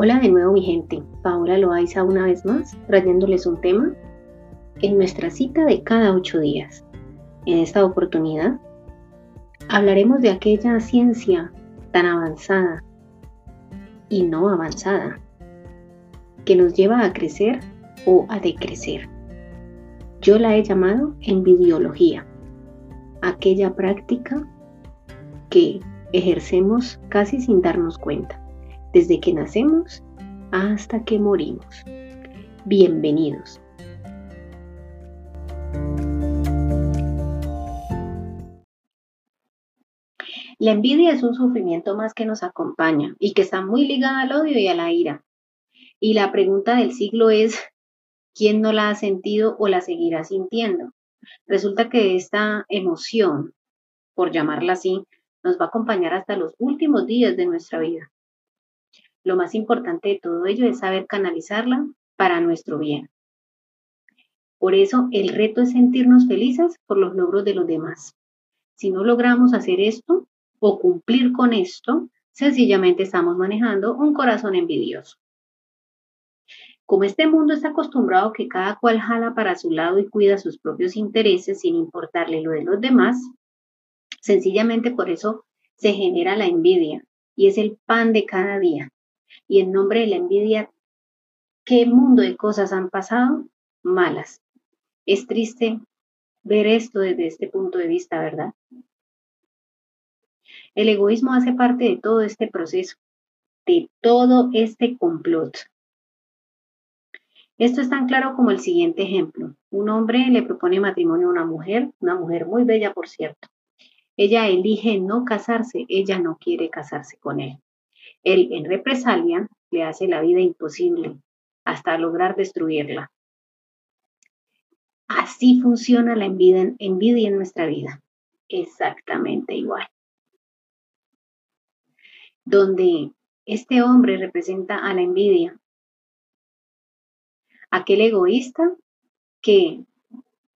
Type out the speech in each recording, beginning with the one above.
Hola de nuevo mi gente, Paola Loaiza una vez más, trayéndoles un tema en nuestra cita de cada ocho días. En esta oportunidad hablaremos de aquella ciencia tan avanzada y no avanzada que nos lleva a crecer o a decrecer. Yo la he llamado envidiología, aquella práctica que ejercemos casi sin darnos cuenta desde que nacemos hasta que morimos. Bienvenidos. La envidia es un sufrimiento más que nos acompaña y que está muy ligada al odio y a la ira. Y la pregunta del siglo es, ¿quién no la ha sentido o la seguirá sintiendo? Resulta que esta emoción, por llamarla así, nos va a acompañar hasta los últimos días de nuestra vida. Lo más importante de todo ello es saber canalizarla para nuestro bien. Por eso el reto es sentirnos felices por los logros de los demás. Si no logramos hacer esto o cumplir con esto, sencillamente estamos manejando un corazón envidioso. Como este mundo está acostumbrado a que cada cual jala para su lado y cuida sus propios intereses sin importarle lo de los demás, sencillamente por eso se genera la envidia y es el pan de cada día y en nombre de la envidia, ¿qué mundo de cosas han pasado? Malas. Es triste ver esto desde este punto de vista, ¿verdad? El egoísmo hace parte de todo este proceso, de todo este complot. Esto es tan claro como el siguiente ejemplo. Un hombre le propone matrimonio a una mujer, una mujer muy bella, por cierto. Ella elige no casarse, ella no quiere casarse con él. Él, en represalia, le hace la vida imposible hasta lograr destruirla. Así funciona la envidia, envidia en nuestra vida. Exactamente igual. Donde este hombre representa a la envidia, aquel egoísta que,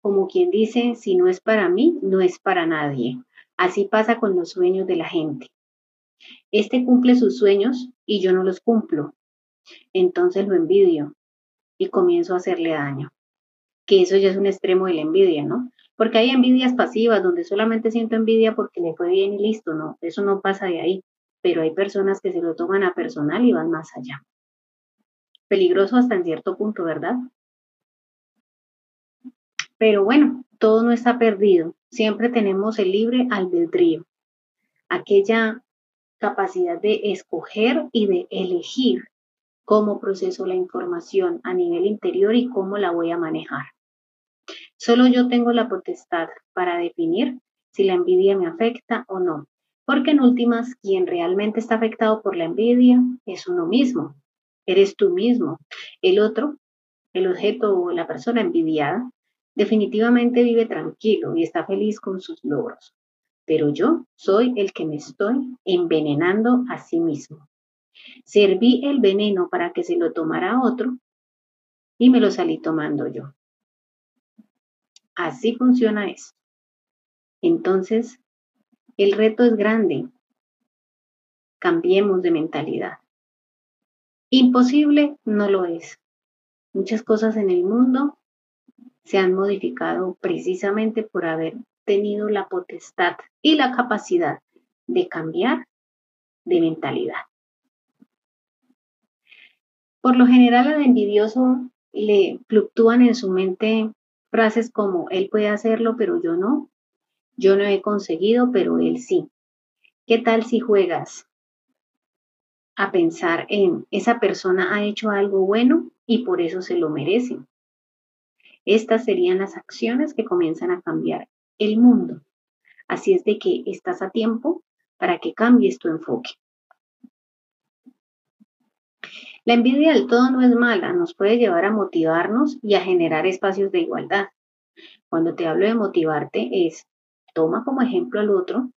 como quien dice, si no es para mí, no es para nadie. Así pasa con los sueños de la gente. Este cumple sus sueños y yo no los cumplo. Entonces lo envidio y comienzo a hacerle daño. Que eso ya es un extremo de la envidia, ¿no? Porque hay envidias pasivas donde solamente siento envidia porque le fue bien y listo, no, eso no pasa de ahí. Pero hay personas que se lo toman a personal y van más allá. Peligroso hasta en cierto punto, ¿verdad? Pero bueno, todo no está perdido. Siempre tenemos el libre albedrío. Aquella capacidad de escoger y de elegir cómo proceso la información a nivel interior y cómo la voy a manejar. Solo yo tengo la potestad para definir si la envidia me afecta o no, porque en últimas quien realmente está afectado por la envidia es uno mismo, eres tú mismo. El otro, el objeto o la persona envidiada, definitivamente vive tranquilo y está feliz con sus logros pero yo soy el que me estoy envenenando a sí mismo. Serví el veneno para que se lo tomara otro y me lo salí tomando yo. Así funciona esto. Entonces, el reto es grande. Cambiemos de mentalidad. Imposible no lo es. Muchas cosas en el mundo se han modificado precisamente por haber tenido la potestad y la capacidad de cambiar de mentalidad. Por lo general al envidioso le fluctúan en su mente frases como él puede hacerlo, pero yo no. Yo no he conseguido, pero él sí. ¿Qué tal si juegas a pensar en esa persona ha hecho algo bueno y por eso se lo merece? Estas serían las acciones que comienzan a cambiar el mundo. Así es de que estás a tiempo para que cambies tu enfoque. La envidia del todo no es mala, nos puede llevar a motivarnos y a generar espacios de igualdad. Cuando te hablo de motivarte es, toma como ejemplo al otro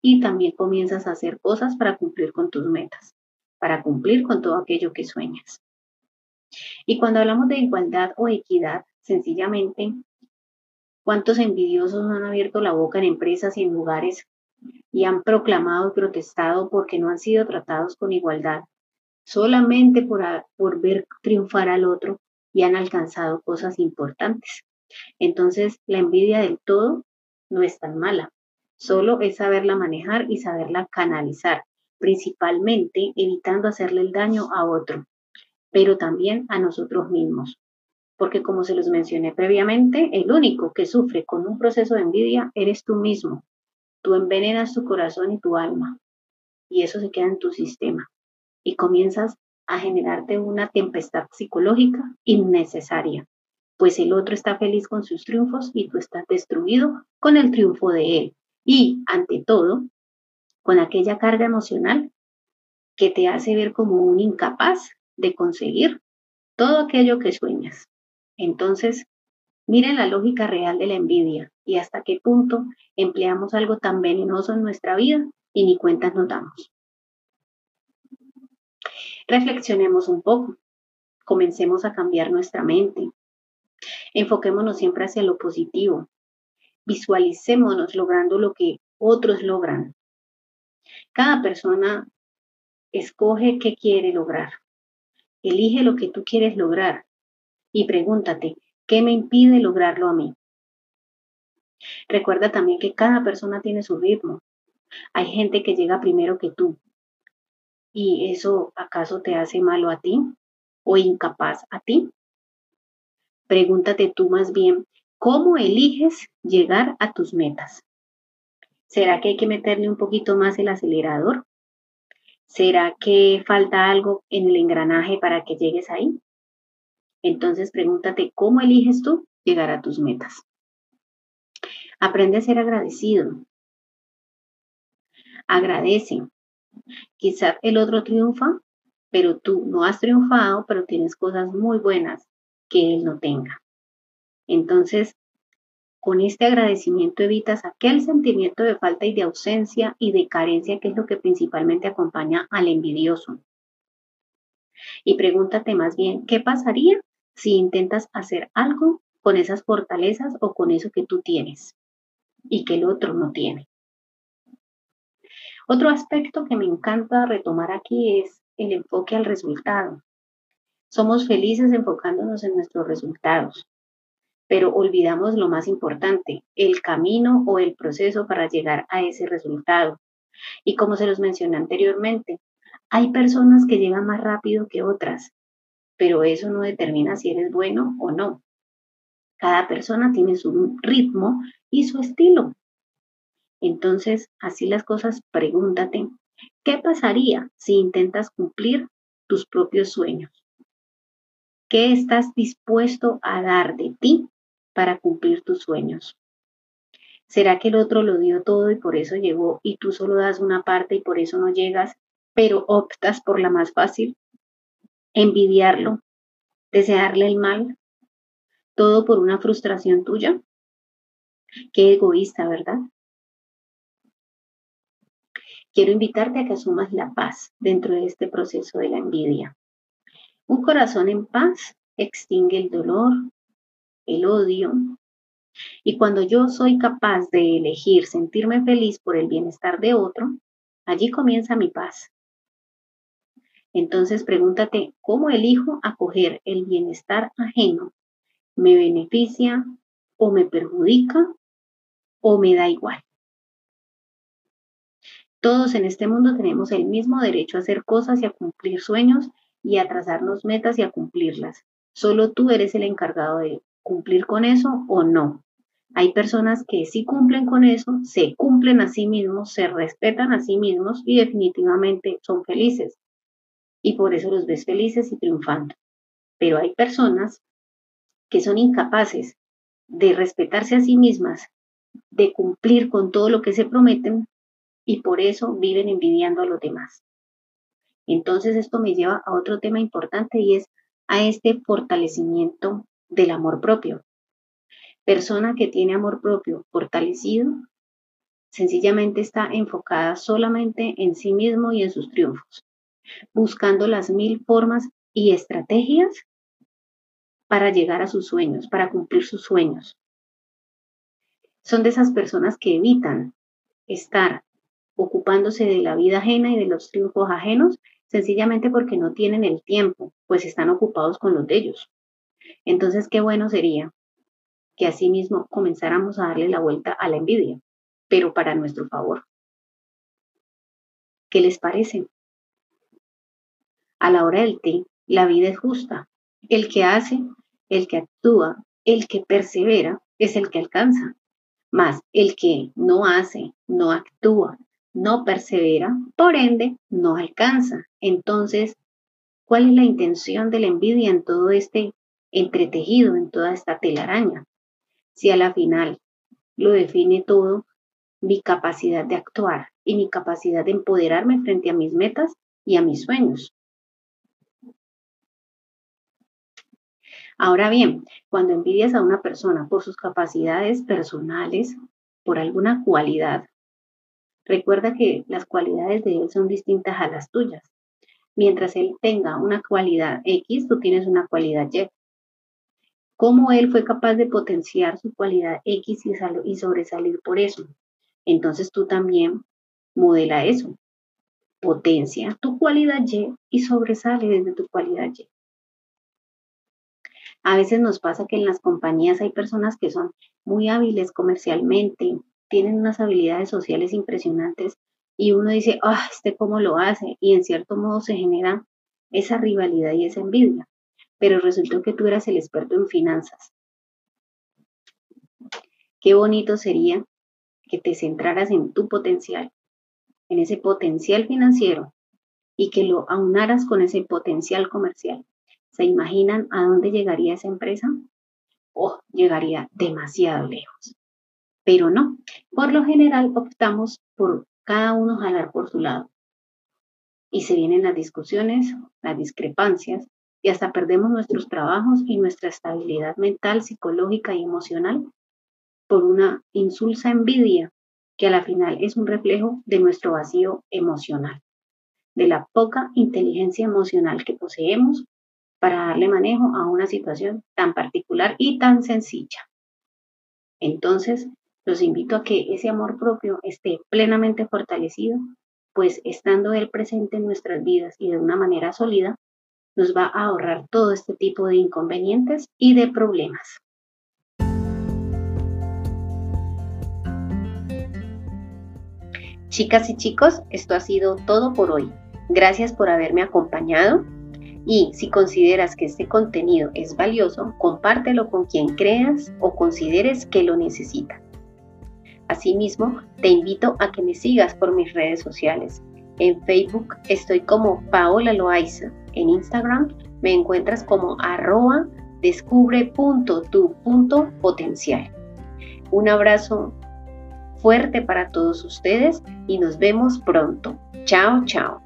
y también comienzas a hacer cosas para cumplir con tus metas, para cumplir con todo aquello que sueñas. Y cuando hablamos de igualdad o equidad, sencillamente ¿Cuántos envidiosos han abierto la boca en empresas y en lugares y han proclamado y protestado porque no han sido tratados con igualdad? solamente por, por ver triunfar al otro y han alcanzado cosas importantes. Entonces, la envidia del todo no es tan mala, solo es saberla manejar y saberla canalizar, principalmente evitando hacerle el daño a otro, pero también a nosotros mismos. Porque como se los mencioné previamente, el único que sufre con un proceso de envidia eres tú mismo. Tú envenenas tu corazón y tu alma y eso se queda en tu sistema y comienzas a generarte una tempestad psicológica innecesaria, pues el otro está feliz con sus triunfos y tú estás destruido con el triunfo de él. Y, ante todo, con aquella carga emocional que te hace ver como un incapaz de conseguir todo aquello que sueñas. Entonces, miren la lógica real de la envidia y hasta qué punto empleamos algo tan venenoso en nuestra vida y ni cuentas nos damos. Reflexionemos un poco, comencemos a cambiar nuestra mente, enfoquémonos siempre hacia lo positivo, visualicémonos logrando lo que otros logran. Cada persona escoge qué quiere lograr, elige lo que tú quieres lograr y pregúntate, ¿qué me impide lograrlo a mí? Recuerda también que cada persona tiene su ritmo. Hay gente que llega primero que tú, ¿Y eso acaso te hace malo a ti o incapaz a ti? Pregúntate tú más bien, ¿cómo eliges llegar a tus metas? ¿Será que hay que meterle un poquito más el acelerador? ¿Será que falta algo en el engranaje para que llegues ahí? Entonces pregúntate, ¿cómo eliges tú llegar a tus metas? Aprende a ser agradecido. Agradece. Quizás el otro triunfa, pero tú no has triunfado, pero tienes cosas muy buenas que él no tenga. Entonces, con este agradecimiento evitas aquel sentimiento de falta y de ausencia y de carencia que es lo que principalmente acompaña al envidioso. Y pregúntate más bien, ¿qué pasaría si intentas hacer algo con esas fortalezas o con eso que tú tienes y que el otro no tiene? Otro aspecto que me encanta retomar aquí es el enfoque al resultado. Somos felices enfocándonos en nuestros resultados, pero olvidamos lo más importante, el camino o el proceso para llegar a ese resultado. Y como se los mencioné anteriormente, hay personas que llegan más rápido que otras, pero eso no determina si eres bueno o no. Cada persona tiene su ritmo y su estilo. Entonces, así las cosas, pregúntate, ¿qué pasaría si intentas cumplir tus propios sueños? ¿Qué estás dispuesto a dar de ti para cumplir tus sueños? ¿Será que el otro lo dio todo y por eso llegó y tú solo das una parte y por eso no llegas, pero optas por la más fácil? ¿Envidiarlo? ¿Desearle el mal? ¿Todo por una frustración tuya? Qué egoísta, ¿verdad? quiero invitarte a que asumas la paz dentro de este proceso de la envidia. Un corazón en paz extingue el dolor, el odio. Y cuando yo soy capaz de elegir sentirme feliz por el bienestar de otro, allí comienza mi paz. Entonces pregúntate, ¿cómo elijo acoger el bienestar ajeno? ¿Me beneficia o me perjudica o me da igual? Todos en este mundo tenemos el mismo derecho a hacer cosas y a cumplir sueños y a trazarnos metas y a cumplirlas. Solo tú eres el encargado de cumplir con eso o no. Hay personas que sí cumplen con eso, se cumplen a sí mismos, se respetan a sí mismos y definitivamente son felices. Y por eso los ves felices y triunfando. Pero hay personas que son incapaces de respetarse a sí mismas, de cumplir con todo lo que se prometen y por eso viven envidiando a los demás. Entonces esto me lleva a otro tema importante y es a este fortalecimiento del amor propio. Persona que tiene amor propio fortalecido, sencillamente está enfocada solamente en sí mismo y en sus triunfos, buscando las mil formas y estrategias para llegar a sus sueños, para cumplir sus sueños. Son de esas personas que evitan estar ocupándose de la vida ajena y de los triunfos ajenos, sencillamente porque no tienen el tiempo, pues están ocupados con los de ellos. Entonces, qué bueno sería que asimismo comenzáramos a darle la vuelta a la envidia, pero para nuestro favor. ¿Qué les parece? A la hora del té, la vida es justa. El que hace, el que actúa, el que persevera, es el que alcanza. Más el que no hace, no actúa, no persevera, por ende, no alcanza. Entonces, ¿cuál es la intención de la envidia en todo este entretejido, en toda esta telaraña? Si a la final lo define todo mi capacidad de actuar y mi capacidad de empoderarme frente a mis metas y a mis sueños. Ahora bien, cuando envidias a una persona por sus capacidades personales, por alguna cualidad, recuerda que las cualidades de él son distintas a las tuyas. Mientras él tenga una cualidad X, tú tienes una cualidad Y. ¿Cómo él fue capaz de potenciar su cualidad X y, sobresalir por eso? Entonces tú también modela eso. Potencia tu cualidad Y y sobresale desde tu cualidad Y. A veces nos pasa que en las compañías hay personas que son muy hábiles comercialmente, tienen unas habilidades sociales impresionantes y uno dice, ah, este cómo lo hace, y en cierto modo se genera esa rivalidad y esa envidia, pero resultó que tú eras el experto en finanzas. Qué bonito sería que te centraras en tu potencial, en ese potencial financiero y que lo aunaras con ese potencial comercial. ¿Se imaginan a dónde llegaría esa empresa? Oh, llegaría demasiado lejos. Pero no, por lo general optamos por cada uno jalar por su lado. Y se vienen las discusiones, las discrepancias, y hasta perdemos nuestros trabajos y nuestra estabilidad mental, psicológica y emocional por una insulsa envidia que a la final es un reflejo de nuestro vacío emocional, de la poca inteligencia emocional que poseemos para darle manejo a una situación tan particular y tan sencilla. Entonces, los invito a que ese amor propio esté plenamente fortalecido, pues estando él presente en nuestras vidas y de una manera sólida, nos va a ahorrar todo este tipo de inconvenientes y de problemas. Chicas y chicos, esto ha sido todo por hoy. Gracias por haberme acompañado y si consideras que este contenido es valioso, compártelo con quien creas o consideres que lo necesita. Asimismo, te invito a que me sigas por mis redes sociales. En Facebook estoy como Paola Loaiza. En Instagram me encuentras como arroba descubre.tu.potencial. Un abrazo fuerte para todos ustedes y nos vemos pronto. Chao, chao.